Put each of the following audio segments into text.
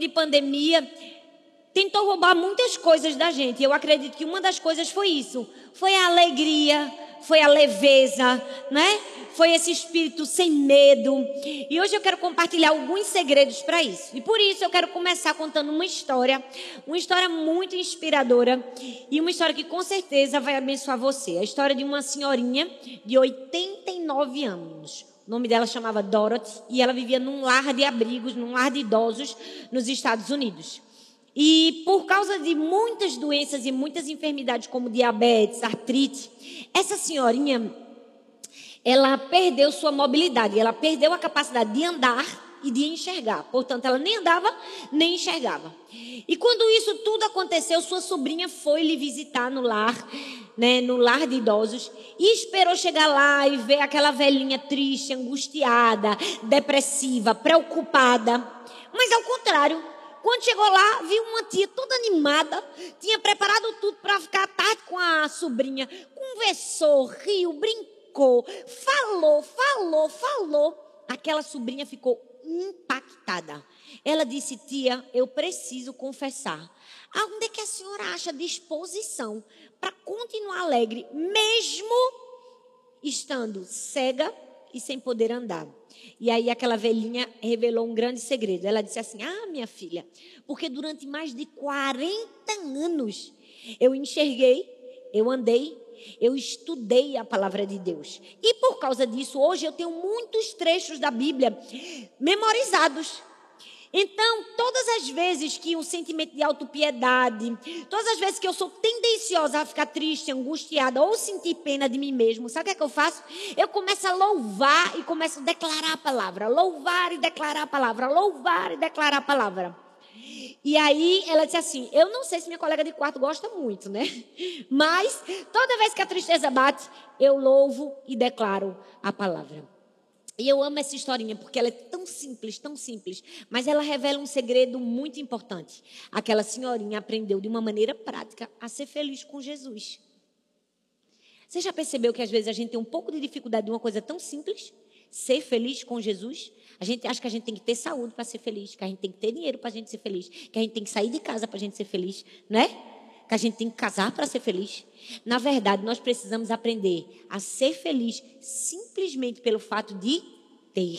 de pandemia tentou roubar muitas coisas da gente. Eu acredito que uma das coisas foi isso. Foi a alegria, foi a leveza, né? Foi esse espírito sem medo. E hoje eu quero compartilhar alguns segredos para isso. E por isso eu quero começar contando uma história, uma história muito inspiradora e uma história que com certeza vai abençoar você. A história de uma senhorinha de 89 anos. O nome dela chamava Dorothy e ela vivia num lar de abrigos, num lar de idosos nos Estados Unidos. E por causa de muitas doenças e muitas enfermidades, como diabetes, artrite, essa senhorinha, ela perdeu sua mobilidade, ela perdeu a capacidade de andar e de enxergar. Portanto, ela nem andava, nem enxergava. E quando isso tudo aconteceu, sua sobrinha foi lhe visitar no lar, né, no lar de idosos, e esperou chegar lá e ver aquela velhinha triste, angustiada, depressiva, preocupada. Mas ao contrário, quando chegou lá, viu uma tia toda animada, tinha preparado tudo para ficar à tarde com a sobrinha. Conversou, riu, brincou, falou, falou, falou. Aquela sobrinha ficou impactada. Ela disse: Tia, eu preciso confessar. Aonde é que a senhora acha disposição para continuar alegre, mesmo estando cega e sem poder andar? E aí aquela velhinha revelou um grande segredo. Ela disse assim: Ah, minha filha, porque durante mais de 40 anos eu enxerguei, eu andei, eu estudei a palavra de Deus. E por causa disso, hoje eu tenho muitos trechos da Bíblia memorizados. Então, todas as vezes que um sentimento de autopiedade, todas as vezes que eu sou tendenciosa a ficar triste, angustiada ou sentir pena de mim mesmo, sabe o que é que eu faço? Eu começo a louvar e começo a declarar a palavra. Louvar e declarar a palavra. Louvar e declarar a palavra. E aí ela disse assim: Eu não sei se minha colega de quarto gosta muito, né? Mas toda vez que a tristeza bate, eu louvo e declaro a palavra. E eu amo essa historinha porque ela é tão simples, tão simples, mas ela revela um segredo muito importante. Aquela senhorinha aprendeu de uma maneira prática a ser feliz com Jesus. Você já percebeu que às vezes a gente tem um pouco de dificuldade de uma coisa tão simples? Ser feliz com Jesus? A gente acha que a gente tem que ter saúde para ser feliz, que a gente tem que ter dinheiro para a gente ser feliz, que a gente tem que sair de casa para a gente ser feliz, não é? Que a gente tem que casar para ser feliz. Na verdade, nós precisamos aprender a ser feliz simplesmente pelo fato de ter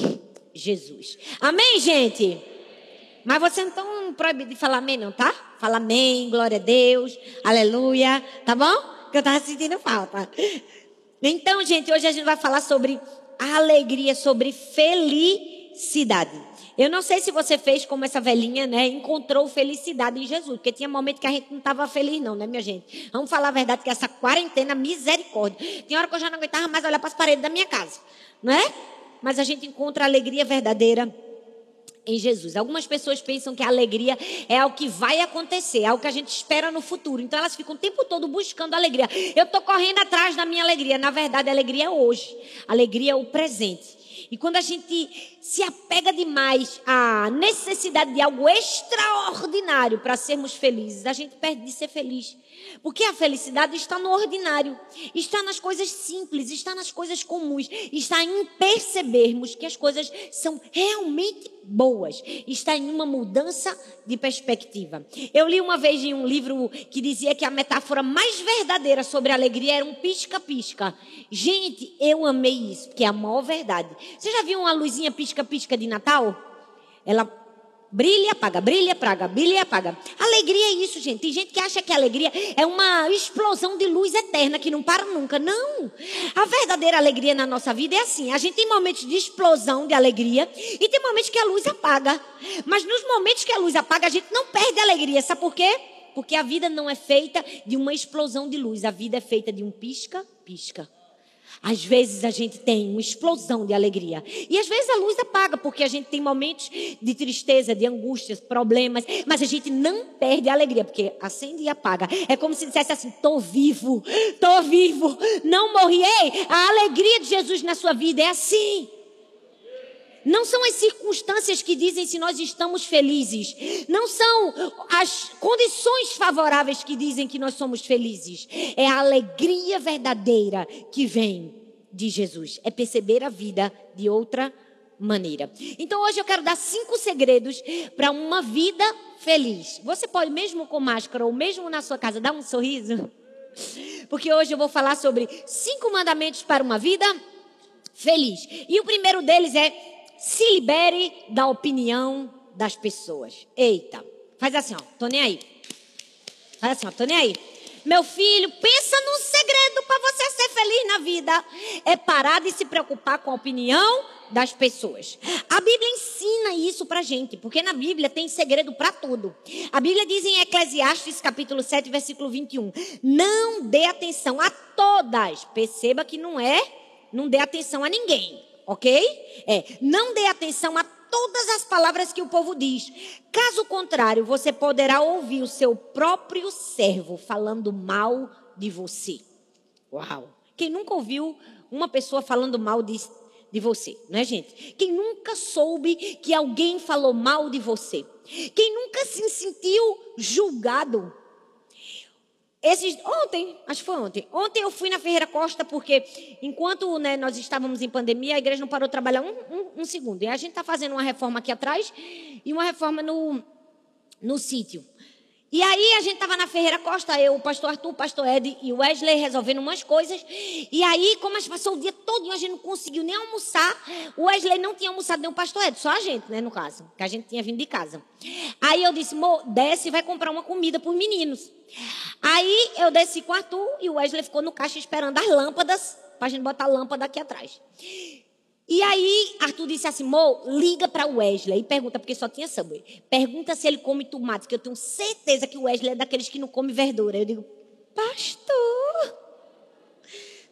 Jesus. Amém, gente? Mas você não está proibido de falar amém, não, tá? Fala amém, glória a Deus, aleluia, tá bom? Que eu estava sentindo falta. Então, gente, hoje a gente vai falar sobre a alegria, sobre felicidade. Eu não sei se você fez como essa velhinha, né? Encontrou felicidade em Jesus. Porque tinha momento que a gente não estava feliz, não, né, minha gente? Vamos falar a verdade que essa quarentena, misericórdia. Tem hora que eu já não aguentava mais olhar para as paredes da minha casa. Não é? Mas a gente encontra a alegria verdadeira em Jesus. Algumas pessoas pensam que a alegria é algo que vai acontecer, é algo que a gente espera no futuro. Então elas ficam o tempo todo buscando alegria. Eu estou correndo atrás da minha alegria. Na verdade, a alegria é hoje. A alegria é o presente. E quando a gente se apega demais à necessidade de algo extraordinário para sermos felizes, a gente perde de ser feliz. Porque a felicidade está no ordinário, está nas coisas simples, está nas coisas comuns, está em percebermos que as coisas são realmente boas, está em uma mudança de perspectiva. Eu li uma vez em um livro que dizia que a metáfora mais verdadeira sobre alegria era um pisca-pisca. Gente, eu amei isso, porque é a maior verdade. Você já viu uma luzinha pisca-pisca de Natal? Ela Brilha, apaga, brilha, praga, brilha, apaga. Alegria é isso, gente. Tem gente que acha que alegria é uma explosão de luz eterna que não para nunca. Não. A verdadeira alegria na nossa vida é assim. A gente tem momentos de explosão de alegria e tem momentos que a luz apaga. Mas nos momentos que a luz apaga, a gente não perde a alegria. Sabe por quê? Porque a vida não é feita de uma explosão de luz. A vida é feita de um pisca-pisca. Às vezes a gente tem uma explosão de alegria. E às vezes a luz apaga, porque a gente tem momentos de tristeza, de angústias, problemas. Mas a gente não perde a alegria, porque acende e apaga. É como se dissesse assim: tô vivo, tô vivo, não morri. Ei, a alegria de Jesus na sua vida é assim. Não são as circunstâncias que dizem se nós estamos felizes. Não são as condições favoráveis que dizem que nós somos felizes. É a alegria verdadeira que vem de Jesus. É perceber a vida de outra maneira. Então hoje eu quero dar cinco segredos para uma vida feliz. Você pode, mesmo com máscara ou mesmo na sua casa, dar um sorriso? Porque hoje eu vou falar sobre cinco mandamentos para uma vida feliz. E o primeiro deles é se libere da opinião das pessoas. Eita, faz assim, ó, tô nem aí. Faz assim, ó, tô nem aí. Meu filho, pensa num segredo para você ser feliz na vida. É parar de se preocupar com a opinião das pessoas. A Bíblia ensina isso pra gente, porque na Bíblia tem segredo para tudo. A Bíblia diz em Eclesiastes capítulo 7, versículo 21: "Não dê atenção a todas". Perceba que não é, não dê atenção a ninguém, OK? É, não dê atenção a todas as palavras que o povo diz. Caso contrário, você poderá ouvir o seu próprio servo falando mal de você. Uau! Quem nunca ouviu uma pessoa falando mal de, de você, não é, gente? Quem nunca soube que alguém falou mal de você? Quem nunca se sentiu julgado esses, ontem, acho que foi ontem. Ontem eu fui na Ferreira Costa porque, enquanto né, nós estávamos em pandemia, a igreja não parou de trabalhar um, um, um segundo. E a gente está fazendo uma reforma aqui atrás e uma reforma no, no sítio. E aí a gente estava na Ferreira Costa, eu, o pastor Arthur, o pastor Ed e o Wesley resolvendo umas coisas. E aí, como a gente passou o dia todo, a gente não conseguiu nem almoçar. O Wesley não tinha almoçado nem o pastor Ed, só a gente, né, no caso, que a gente tinha vindo de casa. Aí eu disse, Mo, desce e vai comprar uma comida para os meninos. Aí eu desci com o Arthur e o Wesley ficou no caixa esperando as lâmpadas, para a gente botar a lâmpada aqui atrás. E aí, Arthur disse assim: Mo, liga para o Wesley e pergunta, porque só tinha Subway. Pergunta se ele come tomate, que eu tenho certeza que o Wesley é daqueles que não come verdura. Eu digo: Pastor,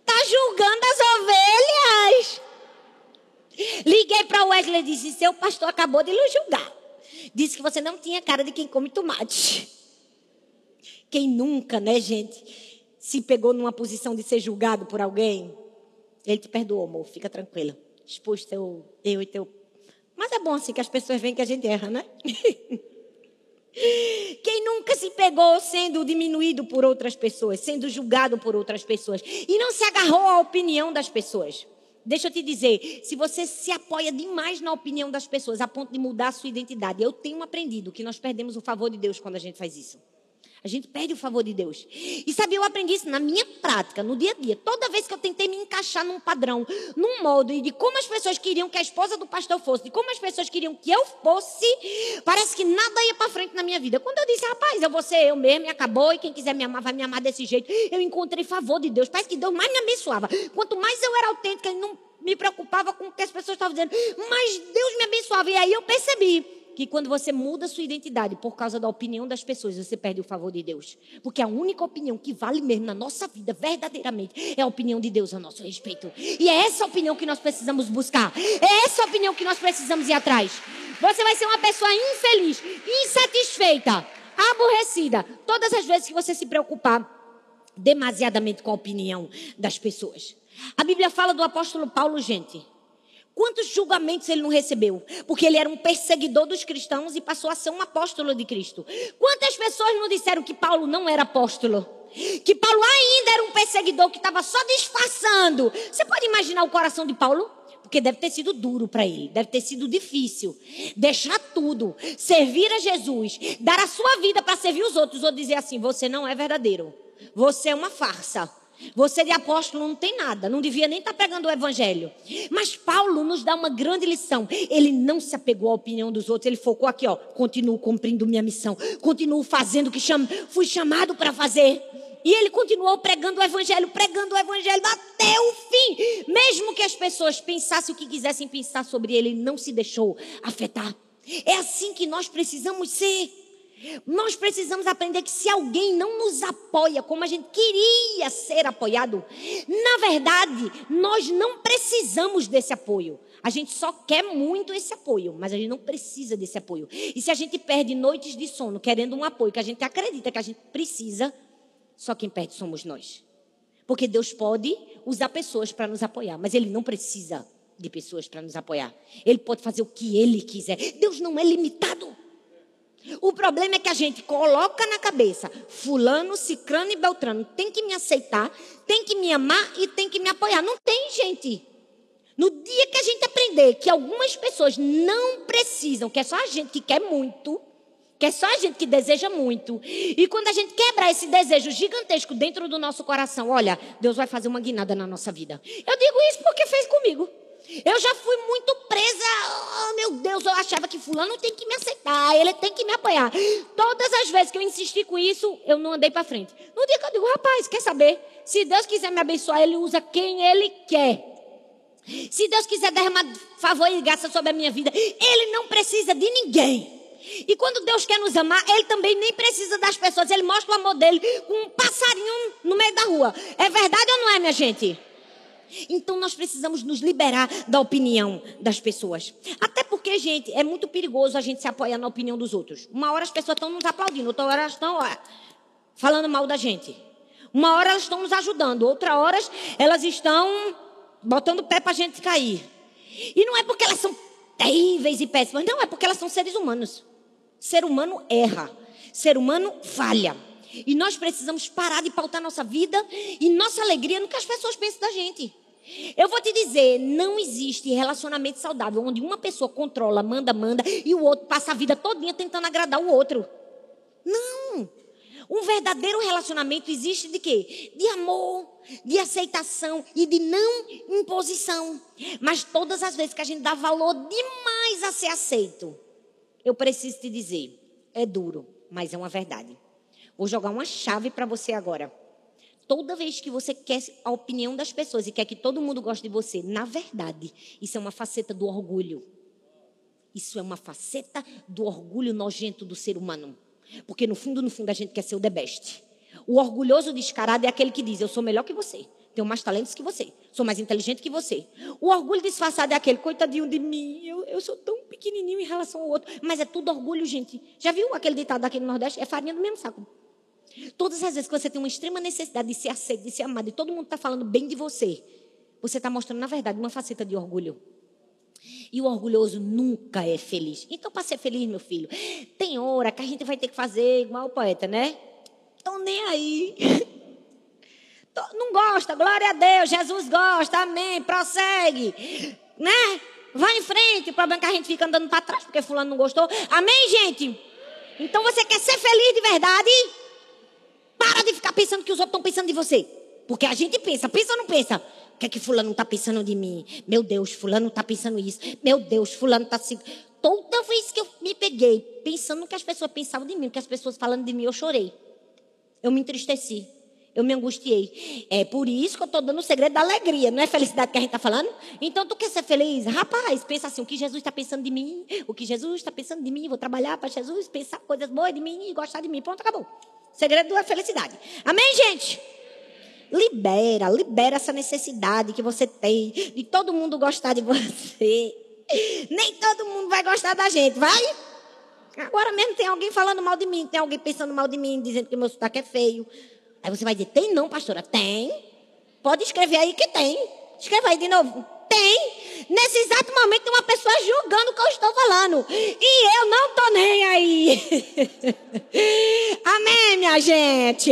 tá julgando as ovelhas. Liguei para o Wesley e disse: Seu pastor acabou de lhe julgar. Disse que você não tinha cara de quem come tomate. Quem nunca, né, gente, se pegou numa posição de ser julgado por alguém? Ele te perdoou, amor, fica tranquila expus teu, eu e teu. Mas é bom assim que as pessoas veem que a gente erra, né? Quem nunca se pegou sendo diminuído por outras pessoas, sendo julgado por outras pessoas e não se agarrou à opinião das pessoas? Deixa eu te dizer, se você se apoia demais na opinião das pessoas a ponto de mudar a sua identidade, eu tenho aprendido que nós perdemos o favor de Deus quando a gente faz isso. A gente perde o favor de Deus. E sabe, eu aprendi isso na minha prática, no dia a dia. Toda vez que eu tentei me encaixar num padrão, num modo, e de como as pessoas queriam que a esposa do pastor fosse, de como as pessoas queriam que eu fosse, parece que nada ia para frente na minha vida. Quando eu disse, rapaz, eu vou ser eu mesmo e acabou, e quem quiser me amar vai me amar desse jeito, eu encontrei favor de Deus. Parece que Deus mais me abençoava. Quanto mais eu era autêntica, ele não me preocupava com o que as pessoas estavam dizendo, mas Deus me abençoava. E aí eu percebi que quando você muda sua identidade por causa da opinião das pessoas, você perde o favor de Deus. Porque a única opinião que vale mesmo na nossa vida, verdadeiramente, é a opinião de Deus a nosso respeito. E é essa opinião que nós precisamos buscar. É essa opinião que nós precisamos ir atrás. Você vai ser uma pessoa infeliz, insatisfeita, aborrecida, todas as vezes que você se preocupar demasiadamente com a opinião das pessoas. A Bíblia fala do apóstolo Paulo, gente. Quantos julgamentos ele não recebeu? Porque ele era um perseguidor dos cristãos e passou a ser um apóstolo de Cristo. Quantas pessoas não disseram que Paulo não era apóstolo? Que Paulo ainda era um perseguidor que estava só disfarçando. Você pode imaginar o coração de Paulo? Porque deve ter sido duro para ele, deve ter sido difícil. Deixar tudo, servir a Jesus, dar a sua vida para servir os outros, ou dizer assim: você não é verdadeiro, você é uma farsa. Você de apóstolo não tem nada, não devia nem estar tá pregando o evangelho. Mas Paulo nos dá uma grande lição. Ele não se apegou à opinião dos outros, ele focou aqui, ó, continuo cumprindo minha missão, continuo fazendo o que cham... fui chamado para fazer. E ele continuou pregando o evangelho, pregando o evangelho até o fim. Mesmo que as pessoas pensassem o que quisessem pensar sobre ele, ele não se deixou afetar. É assim que nós precisamos ser. Nós precisamos aprender que se alguém não nos apoia como a gente queria ser apoiado, na verdade, nós não precisamos desse apoio. A gente só quer muito esse apoio, mas a gente não precisa desse apoio. E se a gente perde noites de sono querendo um apoio que a gente acredita que a gente precisa, só quem perde somos nós. Porque Deus pode usar pessoas para nos apoiar, mas Ele não precisa de pessoas para nos apoiar. Ele pode fazer o que Ele quiser. Deus não é limitado. O problema é que a gente coloca na cabeça, fulano, cicrano e beltrano tem que me aceitar, tem que me amar e tem que me apoiar. Não tem, gente. No dia que a gente aprender que algumas pessoas não precisam, que é só a gente que quer muito, que é só a gente que deseja muito, e quando a gente quebrar esse desejo gigantesco dentro do nosso coração, olha, Deus vai fazer uma guinada na nossa vida. Eu digo isso porque fez comigo. Eu já fui muito presa. Oh, meu Deus, eu achava que fulano tem que me aceitar, ele tem que me apoiar. Todas as vezes que eu insisti com isso, eu não andei para frente. No dia que eu digo, rapaz, quer saber? Se Deus quiser me abençoar, ele usa quem ele quer. Se Deus quiser derramar favor e graça sobre a minha vida, Ele não precisa de ninguém. E quando Deus quer nos amar, Ele também nem precisa das pessoas. Ele mostra o amor dele com um passarinho no meio da rua. É verdade ou não é, minha gente? Então nós precisamos nos liberar da opinião das pessoas. Até porque, gente, é muito perigoso a gente se apoiar na opinião dos outros. Uma hora as pessoas estão nos aplaudindo, outra hora elas estão falando mal da gente. Uma hora elas estão nos ajudando, outra hora elas estão botando o pé para a gente cair. E não é porque elas são terríveis e péssimas, não, é porque elas são seres humanos. Ser humano erra, ser humano falha. E nós precisamos parar de pautar nossa vida e nossa alegria no que as pessoas pensam da gente. Eu vou te dizer, não existe relacionamento saudável onde uma pessoa controla, manda, manda e o outro passa a vida todinha tentando agradar o outro. Não. Um verdadeiro relacionamento existe de quê? De amor, de aceitação e de não imposição. Mas todas as vezes que a gente dá valor demais a ser aceito, eu preciso te dizer, é duro, mas é uma verdade. Vou jogar uma chave para você agora. Toda vez que você quer a opinião das pessoas e quer que todo mundo goste de você, na verdade, isso é uma faceta do orgulho. Isso é uma faceta do orgulho nojento do ser humano. Porque no fundo, no fundo, a gente quer ser o the best. O orgulhoso descarado é aquele que diz: Eu sou melhor que você, tenho mais talentos que você, sou mais inteligente que você. O orgulho disfarçado é aquele, coitadinho de mim, eu, eu sou tão pequenininho em relação ao outro. Mas é tudo orgulho, gente. Já viu aquele ditado aqui no Nordeste? É farinha do mesmo saco. Todas as vezes que você tem uma extrema necessidade de ser aceito, de ser amado, e todo mundo está falando bem de você, você está mostrando, na verdade, uma faceta de orgulho. E o orgulhoso nunca é feliz. Então, para ser feliz, meu filho, tem hora que a gente vai ter que fazer igual o poeta, né? Estão nem aí. Não gosta, glória a Deus, Jesus gosta, amém, prossegue, né? Vai em frente, o problema é que a gente fica andando para trás porque fulano não gostou. Amém, gente? Então você quer ser feliz de verdade? Para de ficar pensando que os outros estão pensando de você. Porque a gente pensa, pensa ou não pensa? O que é que fulano está pensando de mim? Meu Deus, fulano está pensando isso. Meu Deus, fulano está assim. Toda vez que eu me peguei pensando no que as pessoas pensavam de mim, o que as pessoas falando de mim, eu chorei. Eu me entristeci. Eu me angustiei. É por isso que eu estou dando o segredo da alegria. Não é felicidade que a gente está falando? Então, tu quer ser feliz? Rapaz, pensa assim: o que Jesus está pensando de mim? O que Jesus está pensando de mim? Vou trabalhar para Jesus, pensar coisas boas de mim e gostar de mim. Pronto, acabou. Segredo da felicidade. Amém, gente? Libera, libera essa necessidade que você tem de todo mundo gostar de você. Nem todo mundo vai gostar da gente, vai? Agora mesmo tem alguém falando mal de mim, tem alguém pensando mal de mim, dizendo que meu sotaque é feio. Aí você vai dizer, tem não, pastora? Tem. Pode escrever aí que tem. Escreva aí de novo. Tem. Nesse exato momento tem uma pessoa julgando o que eu estou falando. E eu não estou nem aí. Amém, minha gente?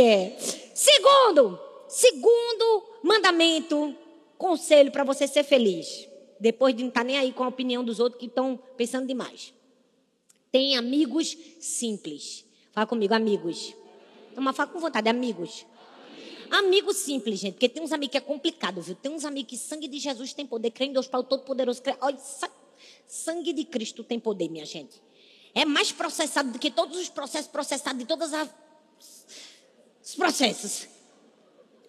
Segundo, Segundo mandamento, conselho para você ser feliz. Depois de não estar tá nem aí com a opinião dos outros que estão pensando demais. Tem amigos simples. Fala comigo, amigos. Toma, fala com vontade, amigos. Amigo simples, gente, porque tem uns amigos que é complicado, viu? Tem uns amigos que sangue de Jesus tem poder, crê em Deus Pai Todo-Poderoso. Olha, sangue de Cristo tem poder, minha gente. É mais processado do que todos os processos processados de todos os processos.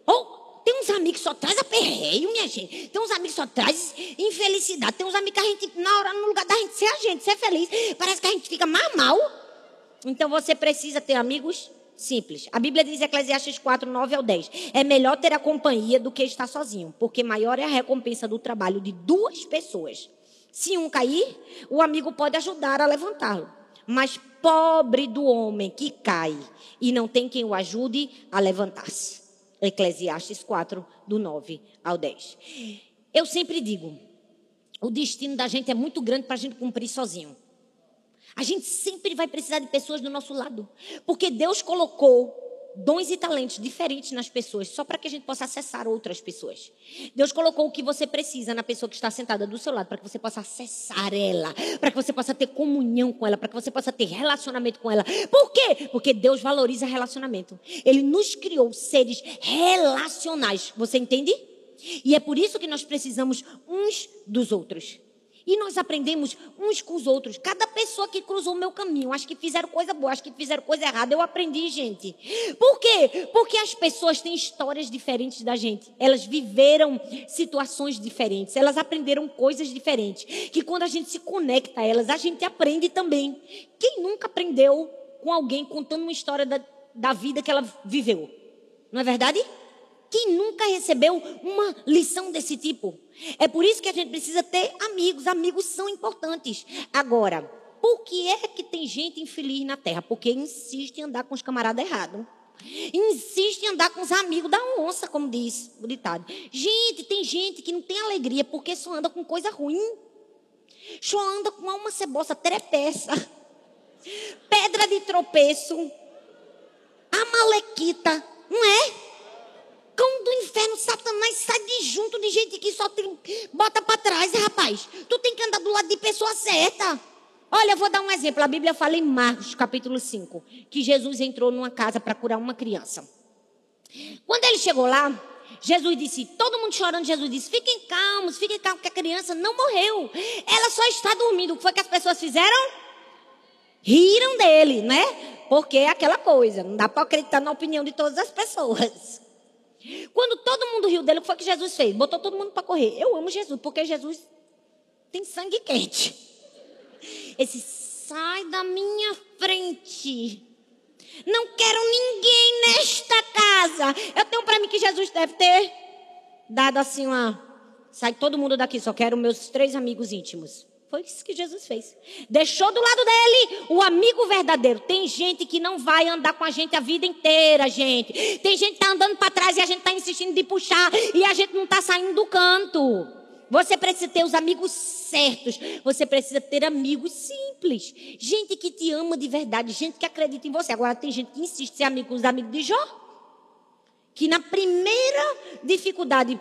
Oh, tem uns amigos que só traz aperreio, minha gente. Tem uns amigos que só traz infelicidade. Tem uns amigos que a gente, na hora, no lugar da gente ser a gente, ser feliz, parece que a gente fica mais mal. Então você precisa ter amigos simples. A Bíblia diz, Eclesiastes 4, 9 ao 10. É melhor ter a companhia do que estar sozinho, porque maior é a recompensa do trabalho de duas pessoas. Se um cair, o amigo pode ajudar a levantá-lo. Mas pobre do homem que cai e não tem quem o ajude a levantar-se. Eclesiastes 4, do 9 ao 10. Eu sempre digo, o destino da gente é muito grande para a gente cumprir sozinho. A gente sempre vai precisar de pessoas do nosso lado. Porque Deus colocou dons e talentos diferentes nas pessoas, só para que a gente possa acessar outras pessoas. Deus colocou o que você precisa na pessoa que está sentada do seu lado, para que você possa acessar ela, para que você possa ter comunhão com ela, para que você possa ter relacionamento com ela. Por quê? Porque Deus valoriza relacionamento. Ele nos criou seres relacionais. Você entende? E é por isso que nós precisamos uns dos outros. E nós aprendemos uns com os outros. Cada pessoa que cruzou o meu caminho, acho que fizeram coisa boa, acho que fizeram coisa errada, eu aprendi, gente. Por quê? Porque as pessoas têm histórias diferentes da gente. Elas viveram situações diferentes, elas aprenderam coisas diferentes. Que quando a gente se conecta a elas, a gente aprende também. Quem nunca aprendeu com alguém contando uma história da, da vida que ela viveu? Não é verdade? Quem nunca recebeu uma lição desse tipo? É por isso que a gente precisa ter amigos. Amigos são importantes. Agora, por que é que tem gente infeliz na terra? Porque insiste em andar com os camaradas errados. Insiste em andar com os amigos da onça, como diz o ditado. Gente, tem gente que não tem alegria porque só anda com coisa ruim. Só anda com uma cebosa trepeça. Pedra de tropeço. A malequita, não é? Cão do inferno, Satanás, sai de junto de gente que só tem, bota para trás, rapaz. Tu tem que andar do lado de pessoa certa. Olha, eu vou dar um exemplo. A Bíblia fala em Marcos, capítulo 5, que Jesus entrou numa casa para curar uma criança. Quando ele chegou lá, Jesus disse, todo mundo chorando, Jesus disse: fiquem calmos, fiquem calmos, que a criança não morreu. Ela só está dormindo. O que foi que as pessoas fizeram? Riram dele, né? Porque é aquela coisa, não dá para acreditar na opinião de todas as pessoas. Quando todo mundo riu dele, o que foi que Jesus fez? Botou todo mundo para correr. Eu amo Jesus, porque Jesus tem sangue quente. Esse sai da minha frente. Não quero ninguém nesta casa. Eu tenho para mim que Jesus deve ter dado assim uma. Sai todo mundo daqui, só quero meus três amigos íntimos. Foi isso que Jesus fez. Deixou do lado dele o amigo verdadeiro. Tem gente que não vai andar com a gente a vida inteira, gente. Tem gente que está andando para trás e a gente está insistindo de puxar e a gente não está saindo do canto. Você precisa ter os amigos certos. Você precisa ter amigos simples. Gente que te ama de verdade. Gente que acredita em você. Agora tem gente que insiste em ser amigo dos amigos de Jó. Que na primeira dificuldade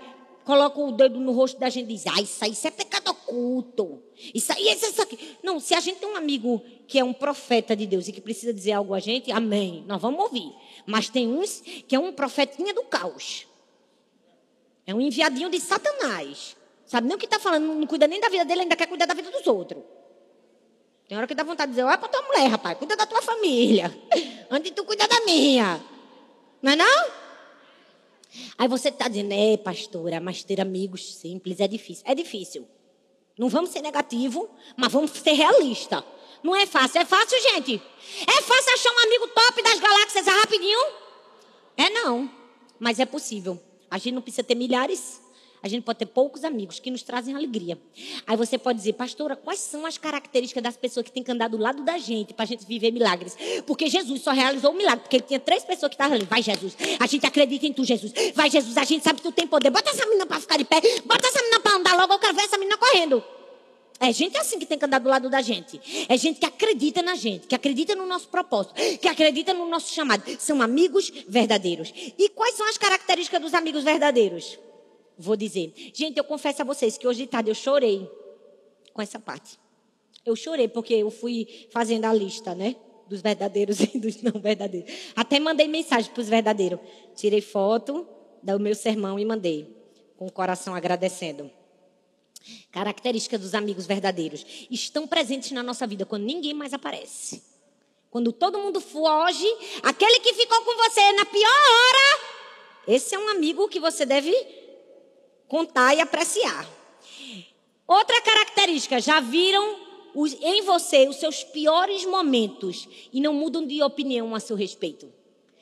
coloca o dedo no rosto da gente e diz: Ah, isso aí isso é pecado oculto. Isso aí, isso, isso aqui. Não, se a gente tem um amigo que é um profeta de Deus e que precisa dizer algo a gente, amém. Nós vamos ouvir. Mas tem uns que é um profetinha do caos. É um enviadinho de Satanás. Sabe nem o que está falando, não cuida nem da vida dele, ainda quer cuidar da vida dos outros. Tem hora que dá vontade de dizer, olha para tua mulher, rapaz, cuida da tua família. Antes de tu cuidar da minha. Não é não? Aí você está dizendo, é, pastora, mas ter amigos simples é difícil. É difícil. Não vamos ser negativo, mas vamos ser realista. Não é fácil. É fácil, gente? É fácil achar um amigo top das galáxias rapidinho? É não. Mas é possível. A gente não precisa ter milhares. A gente pode ter poucos amigos que nos trazem alegria. Aí você pode dizer, pastora, quais são as características das pessoas que têm que andar do lado da gente para a gente viver milagres? Porque Jesus só realizou um milagre, porque ele tinha três pessoas que estavam ali. Vai, Jesus, a gente acredita em tu, Jesus. Vai, Jesus, a gente sabe que tu tem poder. Bota essa menina para ficar de pé, bota essa menina para andar logo, eu quero ver essa menina correndo. É gente assim que tem que andar do lado da gente. É gente que acredita na gente, que acredita no nosso propósito, que acredita no nosso chamado. São amigos verdadeiros. E quais são as características dos amigos verdadeiros? Vou dizer. Gente, eu confesso a vocês que hoje de tarde eu chorei com essa parte. Eu chorei porque eu fui fazendo a lista, né? Dos verdadeiros e dos não verdadeiros. Até mandei mensagem para os verdadeiros. Tirei foto do meu sermão e mandei, com o coração agradecendo. Características dos amigos verdadeiros estão presentes na nossa vida quando ninguém mais aparece. Quando todo mundo foge, aquele que ficou com você na pior hora, esse é um amigo que você deve contar e apreciar. Outra característica, já viram os, em você os seus piores momentos e não mudam de opinião a seu respeito?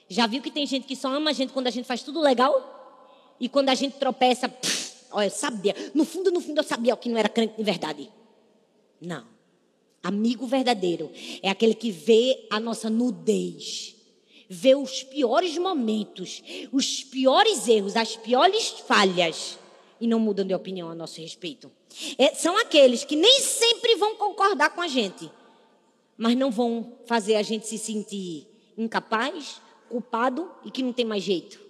Já viu que tem gente que só ama a gente quando a gente faz tudo legal? E quando a gente tropeça, pff, olha, eu sabia. No fundo, no fundo, eu sabia que não era crente de verdade. Não. Amigo verdadeiro é aquele que vê a nossa nudez, vê os piores momentos, os piores erros, as piores falhas e não mudam de opinião a nosso respeito. É, são aqueles que nem sempre vão concordar com a gente, mas não vão fazer a gente se sentir incapaz, culpado e que não tem mais jeito.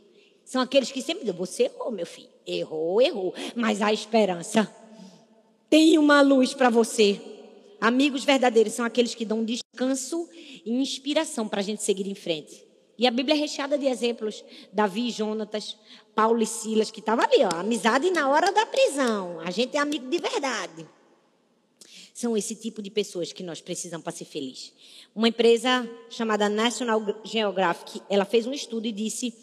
São aqueles que sempre dizem: Você errou, meu filho. Errou, errou. Mas há esperança. Tem uma luz para você. Amigos verdadeiros são aqueles que dão descanso e inspiração para a gente seguir em frente. E a Bíblia é recheada de exemplos. Davi, Jonatas, Paulo e Silas, que estavam ali, ó, amizade na hora da prisão. A gente é amigo de verdade. São esse tipo de pessoas que nós precisamos para ser feliz. Uma empresa chamada National Geographic, ela fez um estudo e disse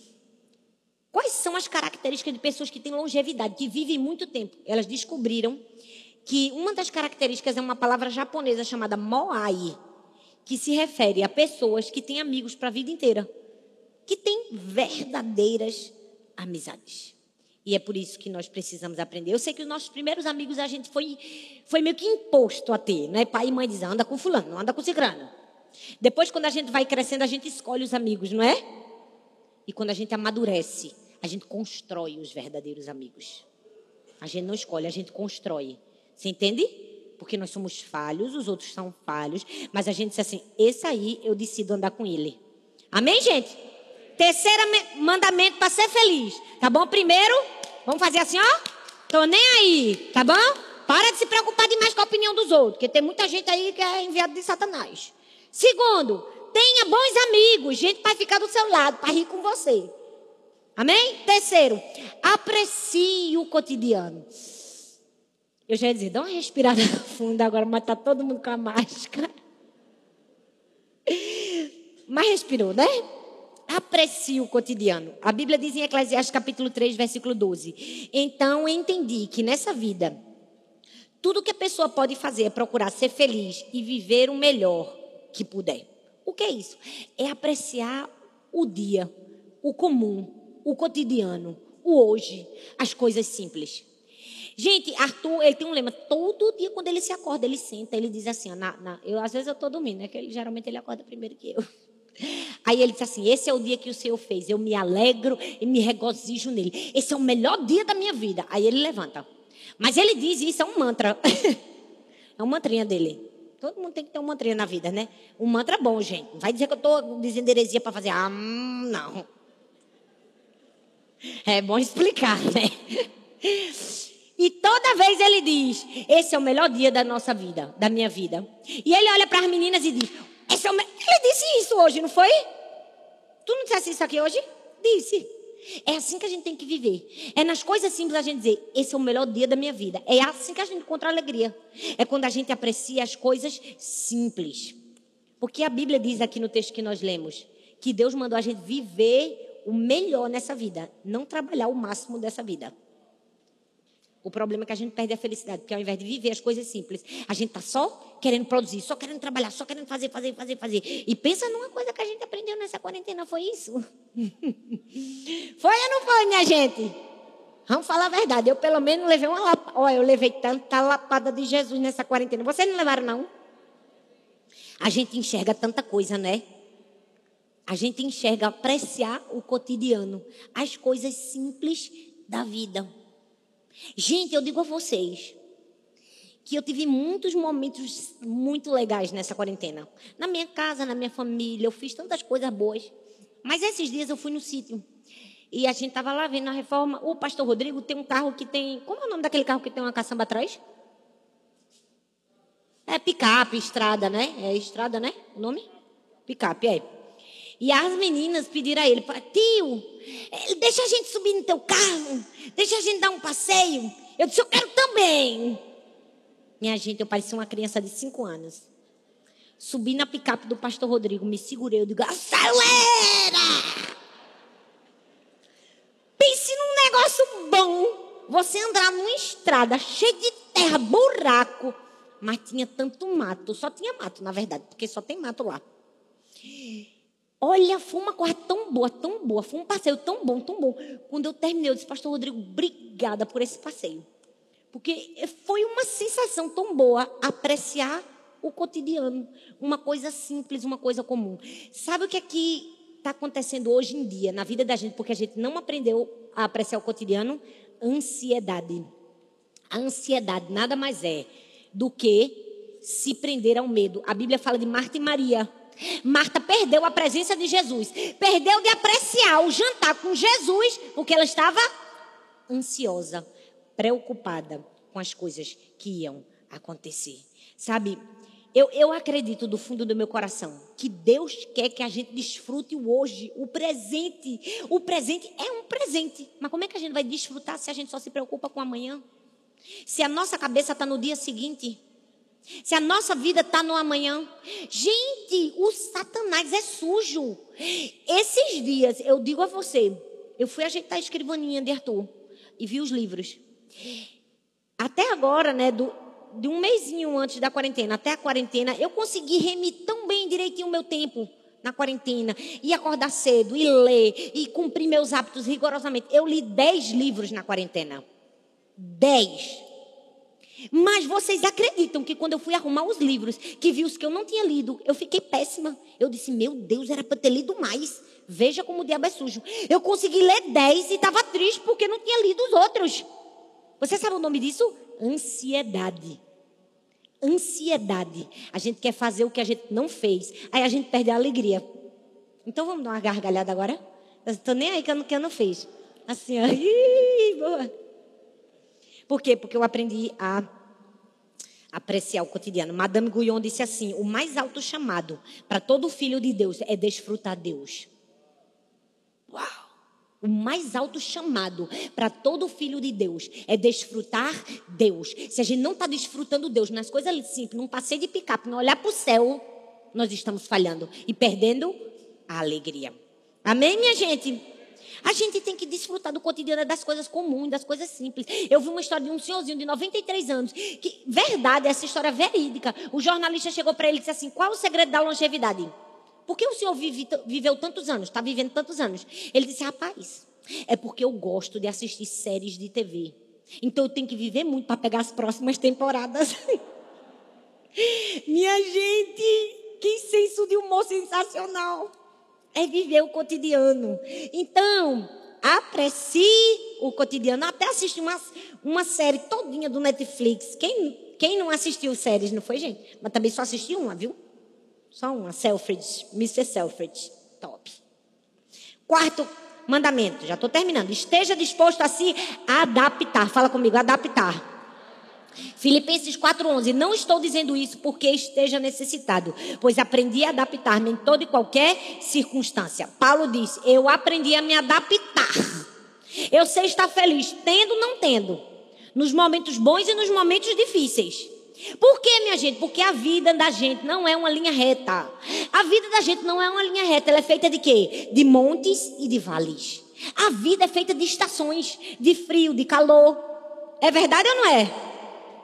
quais são as características de pessoas que têm longevidade, que vivem muito tempo. Elas descobriram que uma das características é uma palavra japonesa chamada moai, que se refere a pessoas que têm amigos para a vida inteira, que têm verdadeiras amizades. E é por isso que nós precisamos aprender. Eu sei que os nossos primeiros amigos a gente foi, foi meio que imposto a ter, né? Pai e mãe dizem, anda com fulano, não anda com ciclano. Depois, quando a gente vai crescendo, a gente escolhe os amigos, não é? E quando a gente amadurece, a gente constrói os verdadeiros amigos. A gente não escolhe, a gente constrói. Você entende? Porque nós somos falhos, os outros são falhos, mas a gente diz assim: esse aí eu decido andar com ele. Amém, gente? Terceiro mandamento para ser feliz. Tá bom? Primeiro, vamos fazer assim, ó. Tô nem aí, tá bom? Para de se preocupar demais com a opinião dos outros, porque tem muita gente aí que é enviado de Satanás. Segundo, tenha bons amigos, gente para ficar do seu lado, para rir com você. Amém? Terceiro, aprecie o cotidiano. Eu já ia dizer, dá uma respirada funda agora, mas tá todo mundo com a máscara. Mas respirou, né? Aprecie o cotidiano. A Bíblia diz em Eclesiastes capítulo 3, versículo 12. Então entendi que nessa vida, tudo que a pessoa pode fazer é procurar ser feliz e viver o melhor que puder. O que é isso? É apreciar o dia, o comum, o cotidiano, o hoje, as coisas simples. Gente, Arthur, ele tem um lema. Todo dia, quando ele se acorda, ele senta, ele diz assim: ó, na, na, eu, às vezes eu estou dormindo, né? Que ele, geralmente ele acorda primeiro que eu. Aí ele diz assim: Esse é o dia que o Senhor fez. Eu me alegro e me regozijo nele. Esse é o melhor dia da minha vida. Aí ele levanta. Mas ele diz isso, é um mantra. é um mantrinha dele. Todo mundo tem que ter um mantrinha na vida, né? Um mantra bom, gente. Não vai dizer que eu estou dizendo heresia para fazer. Ah, não. É bom explicar, né? E toda vez ele diz: Esse é o melhor dia da nossa vida, da minha vida. E ele olha para as meninas e diz: Ele disse isso hoje, não foi? Tu não disseste isso aqui hoje? Disse. É assim que a gente tem que viver. É nas coisas simples a gente dizer: Esse é o melhor dia da minha vida. É assim que a gente encontra alegria. É quando a gente aprecia as coisas simples. Porque a Bíblia diz aqui no texto que nós lemos que Deus mandou a gente viver o melhor nessa vida, não trabalhar o máximo dessa vida. O problema é que a gente perde a felicidade, porque ao invés de viver as coisas simples, a gente está só querendo produzir, só querendo trabalhar, só querendo fazer, fazer, fazer, fazer. E pensa numa coisa que a gente aprendeu nessa quarentena, foi isso? foi ou não foi, minha gente? Vamos falar a verdade. Eu, pelo menos, levei uma lapada. Olha, eu levei tanta lapada de Jesus nessa quarentena. Vocês não levaram, não? A gente enxerga tanta coisa, né? A gente enxerga apreciar o cotidiano, as coisas simples da vida. Gente, eu digo a vocês que eu tive muitos momentos muito legais nessa quarentena. Na minha casa, na minha família, eu fiz tantas coisas boas. Mas esses dias eu fui no sítio. E a gente estava lá vendo a reforma. O pastor Rodrigo tem um carro que tem. Como é o nome daquele carro que tem uma caçamba atrás? É picape, estrada, né? É estrada, né? O nome? Picape, é. E as meninas pediram a ele, tio, eh, deixa a gente subir no teu carro, deixa a gente dar um passeio. Eu disse, eu quero também. Minha gente, eu parecia uma criança de cinco anos. Subi na picape do pastor Rodrigo, me segurei, eu digo, acelera! Pense num negócio bom. Você andar numa estrada cheia de terra, buraco, mas tinha tanto mato, só tinha mato, na verdade, porque só tem mato lá. Olha, foi uma coisa tão boa, tão boa, foi um passeio tão bom, tão bom. Quando eu terminei, eu disse, Pastor Rodrigo, obrigada por esse passeio. Porque foi uma sensação tão boa apreciar o cotidiano, uma coisa simples, uma coisa comum. Sabe o que aqui está acontecendo hoje em dia na vida da gente, porque a gente não aprendeu a apreciar o cotidiano? Ansiedade. A ansiedade nada mais é do que se prender ao medo. A Bíblia fala de Marta e Maria Marta perdeu a presença de Jesus, perdeu de apreciar o jantar com Jesus, porque ela estava ansiosa, preocupada com as coisas que iam acontecer. Sabe, eu, eu acredito do fundo do meu coração que Deus quer que a gente desfrute o hoje, o presente. O presente é um presente. Mas como é que a gente vai desfrutar se a gente só se preocupa com amanhã? Se a nossa cabeça está no dia seguinte? Se a nossa vida está no amanhã? Gente, o Satanás é sujo. Esses dias, eu digo a você, eu fui ajeitar a escrivaninha de Arthur e vi os livros. Até agora, né, do, de um mêsinho antes da quarentena até a quarentena, eu consegui remir tão bem direitinho o meu tempo na quarentena, e acordar cedo, e ler, e cumprir meus hábitos rigorosamente. Eu li dez livros na quarentena. Dez. Mas vocês acreditam que quando eu fui arrumar os livros, que vi os que eu não tinha lido, eu fiquei péssima. Eu disse, meu Deus, era para ter lido mais. Veja como o diabo é sujo. Eu consegui ler dez e estava triste porque não tinha lido os outros. Você sabe o nome disso? Ansiedade. Ansiedade. A gente quer fazer o que a gente não fez. Aí a gente perde a alegria. Então vamos dar uma gargalhada agora? Eu estou nem aí que eu não, que eu não fiz. Assim. Ih, boa. Por quê? Porque eu aprendi a apreciar o cotidiano. Madame Guyon disse assim: o mais alto chamado para todo filho de Deus é desfrutar Deus. Uau! O mais alto chamado para todo filho de Deus é desfrutar Deus. Se a gente não está desfrutando Deus nas coisas simples, num passeio de picape, não olhar para o céu, nós estamos falhando e perdendo a alegria. Amém, minha gente? A gente tem que desfrutar do cotidiano das coisas comuns, das coisas simples. Eu vi uma história de um senhorzinho de 93 anos, que, verdade, essa história é verídica. O jornalista chegou para ele e disse assim: qual o segredo da longevidade? Por que o senhor vive, viveu tantos anos, está vivendo tantos anos? Ele disse, rapaz, é porque eu gosto de assistir séries de TV. Então eu tenho que viver muito para pegar as próximas temporadas. Minha gente, que senso de humor sensacional. É viver o cotidiano. Então, aprecie o cotidiano. Até assisti uma, uma série todinha do Netflix. Quem, quem não assistiu séries, não foi, gente? Mas também só assisti uma, viu? Só uma, Selfridge, Mr. Selfridge, top. Quarto mandamento, já estou terminando. Esteja disposto a se adaptar. Fala comigo, adaptar. Filipenses 4:11. Não estou dizendo isso porque esteja necessitado, pois aprendi a adaptar-me em toda e qualquer circunstância. Paulo disse: "Eu aprendi a me adaptar". Eu sei estar feliz tendo ou não tendo, nos momentos bons e nos momentos difíceis. Por quê, minha gente? Porque a vida da gente não é uma linha reta. A vida da gente não é uma linha reta. Ela é feita de quê? De montes e de vales. A vida é feita de estações, de frio, de calor. É verdade ou não é?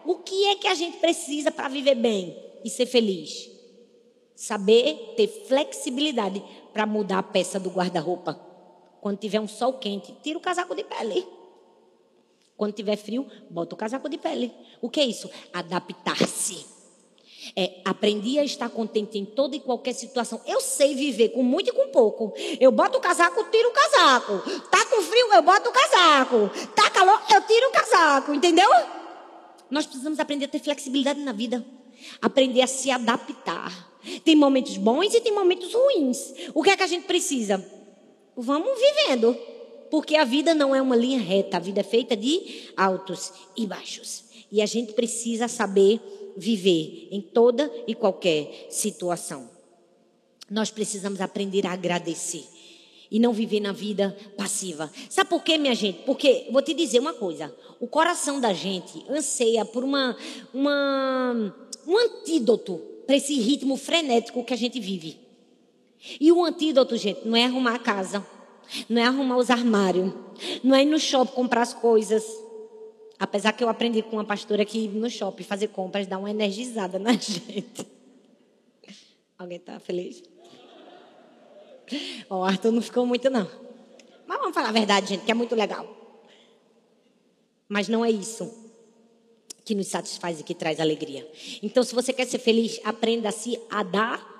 O que é que a gente precisa para viver bem e ser feliz? Saber ter flexibilidade para mudar a peça do guarda-roupa. Quando tiver um sol quente, tira o casaco de pele. Quando tiver frio, bota o casaco de pele. O que é isso? Adaptar-se. É, aprendi a estar contente em toda e qualquer situação. Eu sei viver com muito e com pouco. Eu boto o casaco, tiro o casaco. Tá com frio, eu boto o casaco. Tá calor, eu tiro o casaco. Entendeu? Nós precisamos aprender a ter flexibilidade na vida. Aprender a se adaptar. Tem momentos bons e tem momentos ruins. O que é que a gente precisa? Vamos vivendo. Porque a vida não é uma linha reta, a vida é feita de altos e baixos. E a gente precisa saber viver em toda e qualquer situação. Nós precisamos aprender a agradecer e não viver na vida passiva. Sabe por quê, minha gente? Porque vou te dizer uma coisa: o coração da gente anseia por uma, uma um antídoto para esse ritmo frenético que a gente vive. E o antídoto, gente, não é arrumar a casa não é arrumar os armários, não é ir no shopping comprar as coisas. Apesar que eu aprendi com uma pastora que ir no shopping fazer compras dá uma energizada na gente. Alguém está feliz? O Arthur não ficou muito, não. Mas vamos falar a verdade, gente, que é muito legal. Mas não é isso que nos satisfaz e que traz alegria. Então, se você quer ser feliz, aprenda a se adaptar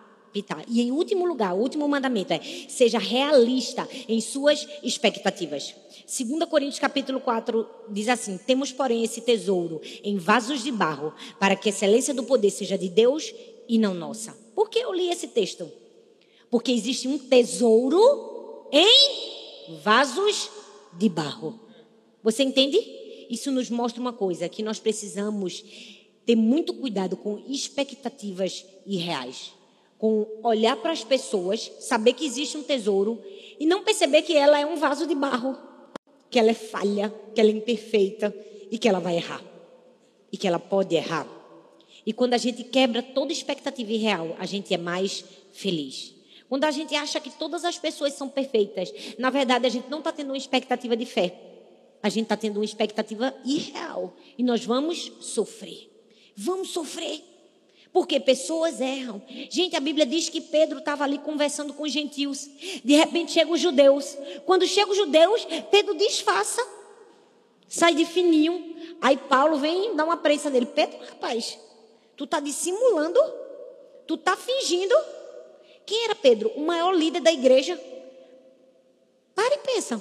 e em último lugar, o último mandamento é: seja realista em suas expectativas. 2 Coríntios capítulo 4 diz assim: Temos, porém, esse tesouro em vasos de barro, para que a excelência do poder seja de Deus e não nossa. Por que eu li esse texto? Porque existe um tesouro em vasos de barro. Você entende? Isso nos mostra uma coisa: que nós precisamos ter muito cuidado com expectativas irreais. Com olhar para as pessoas, saber que existe um tesouro e não perceber que ela é um vaso de barro, que ela é falha, que ela é imperfeita e que ela vai errar. E que ela pode errar. E quando a gente quebra toda expectativa irreal, a gente é mais feliz. Quando a gente acha que todas as pessoas são perfeitas, na verdade a gente não está tendo uma expectativa de fé. A gente está tendo uma expectativa irreal. E nós vamos sofrer. Vamos sofrer. Porque pessoas erram. Gente, a Bíblia diz que Pedro estava ali conversando com os gentios. De repente chegam os judeus. Quando chegam os judeus, Pedro disfarça. Sai de fininho. Aí Paulo vem dar uma prensa nele. Pedro, rapaz, tu está dissimulando? Tu está fingindo? Quem era Pedro? O maior líder da igreja. Para e pensa.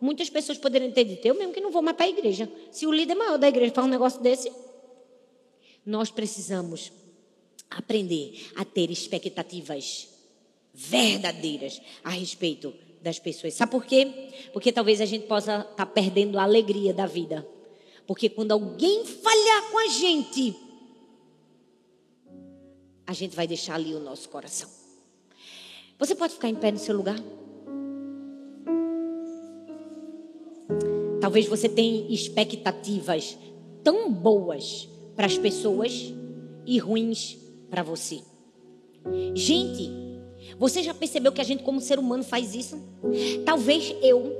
Muitas pessoas poderiam ter dito, eu mesmo que não vou mais para a igreja. Se o líder maior da igreja faz um negócio desse, nós precisamos aprender a ter expectativas verdadeiras a respeito das pessoas. Sabe por quê? Porque talvez a gente possa estar tá perdendo a alegria da vida. Porque quando alguém falhar com a gente, a gente vai deixar ali o nosso coração. Você pode ficar em pé no seu lugar? Talvez você tenha expectativas tão boas para as pessoas e ruins para você. Gente, você já percebeu que a gente, como ser humano, faz isso? Talvez eu.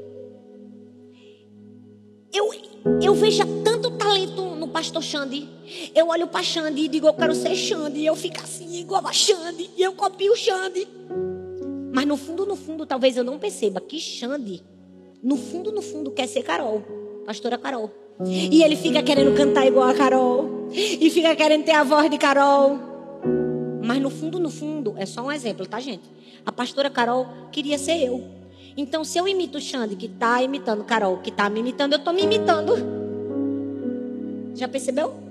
Eu, eu veja tanto talento no pastor Xande. Eu olho para Xande e digo, eu quero ser Xande. E eu fico assim, igual a Xande. E eu copio o Xande. Mas no fundo, no fundo, talvez eu não perceba que Xande, no fundo, no fundo, quer ser Carol. Pastora Carol. E ele fica querendo cantar igual a Carol. E fica querendo ter a voz de Carol. Mas no fundo, no fundo, é só um exemplo, tá, gente? A pastora Carol queria ser eu. Então, se eu imito o Xande, que está imitando Carol, que está me imitando, eu estou me imitando. Já percebeu?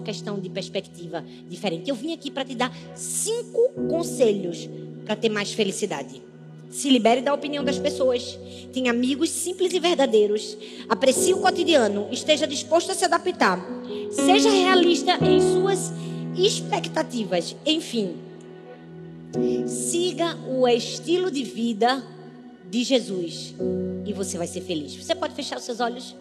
Uma questão de perspectiva diferente. Eu vim aqui para te dar cinco conselhos para ter mais felicidade. Se libere da opinião das pessoas. Tenha amigos simples e verdadeiros. Aprecie o cotidiano. Esteja disposto a se adaptar. Seja realista em suas expectativas. Enfim, siga o estilo de vida de Jesus e você vai ser feliz. Você pode fechar os seus olhos?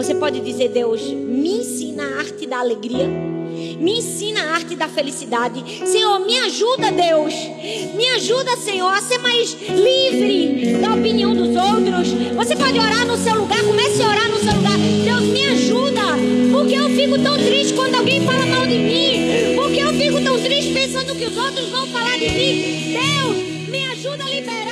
Você pode dizer, Deus, me ensina a arte da alegria. Me ensina a arte da felicidade. Senhor, me ajuda, Deus. Me ajuda, Senhor, a ser mais livre da opinião dos outros. Você pode orar no seu lugar, comece a orar no seu lugar. Deus, me ajuda. Porque eu fico tão triste quando alguém fala mal de mim. Porque eu fico tão triste pensando que os outros vão falar de mim. Deus, me ajuda a liberar.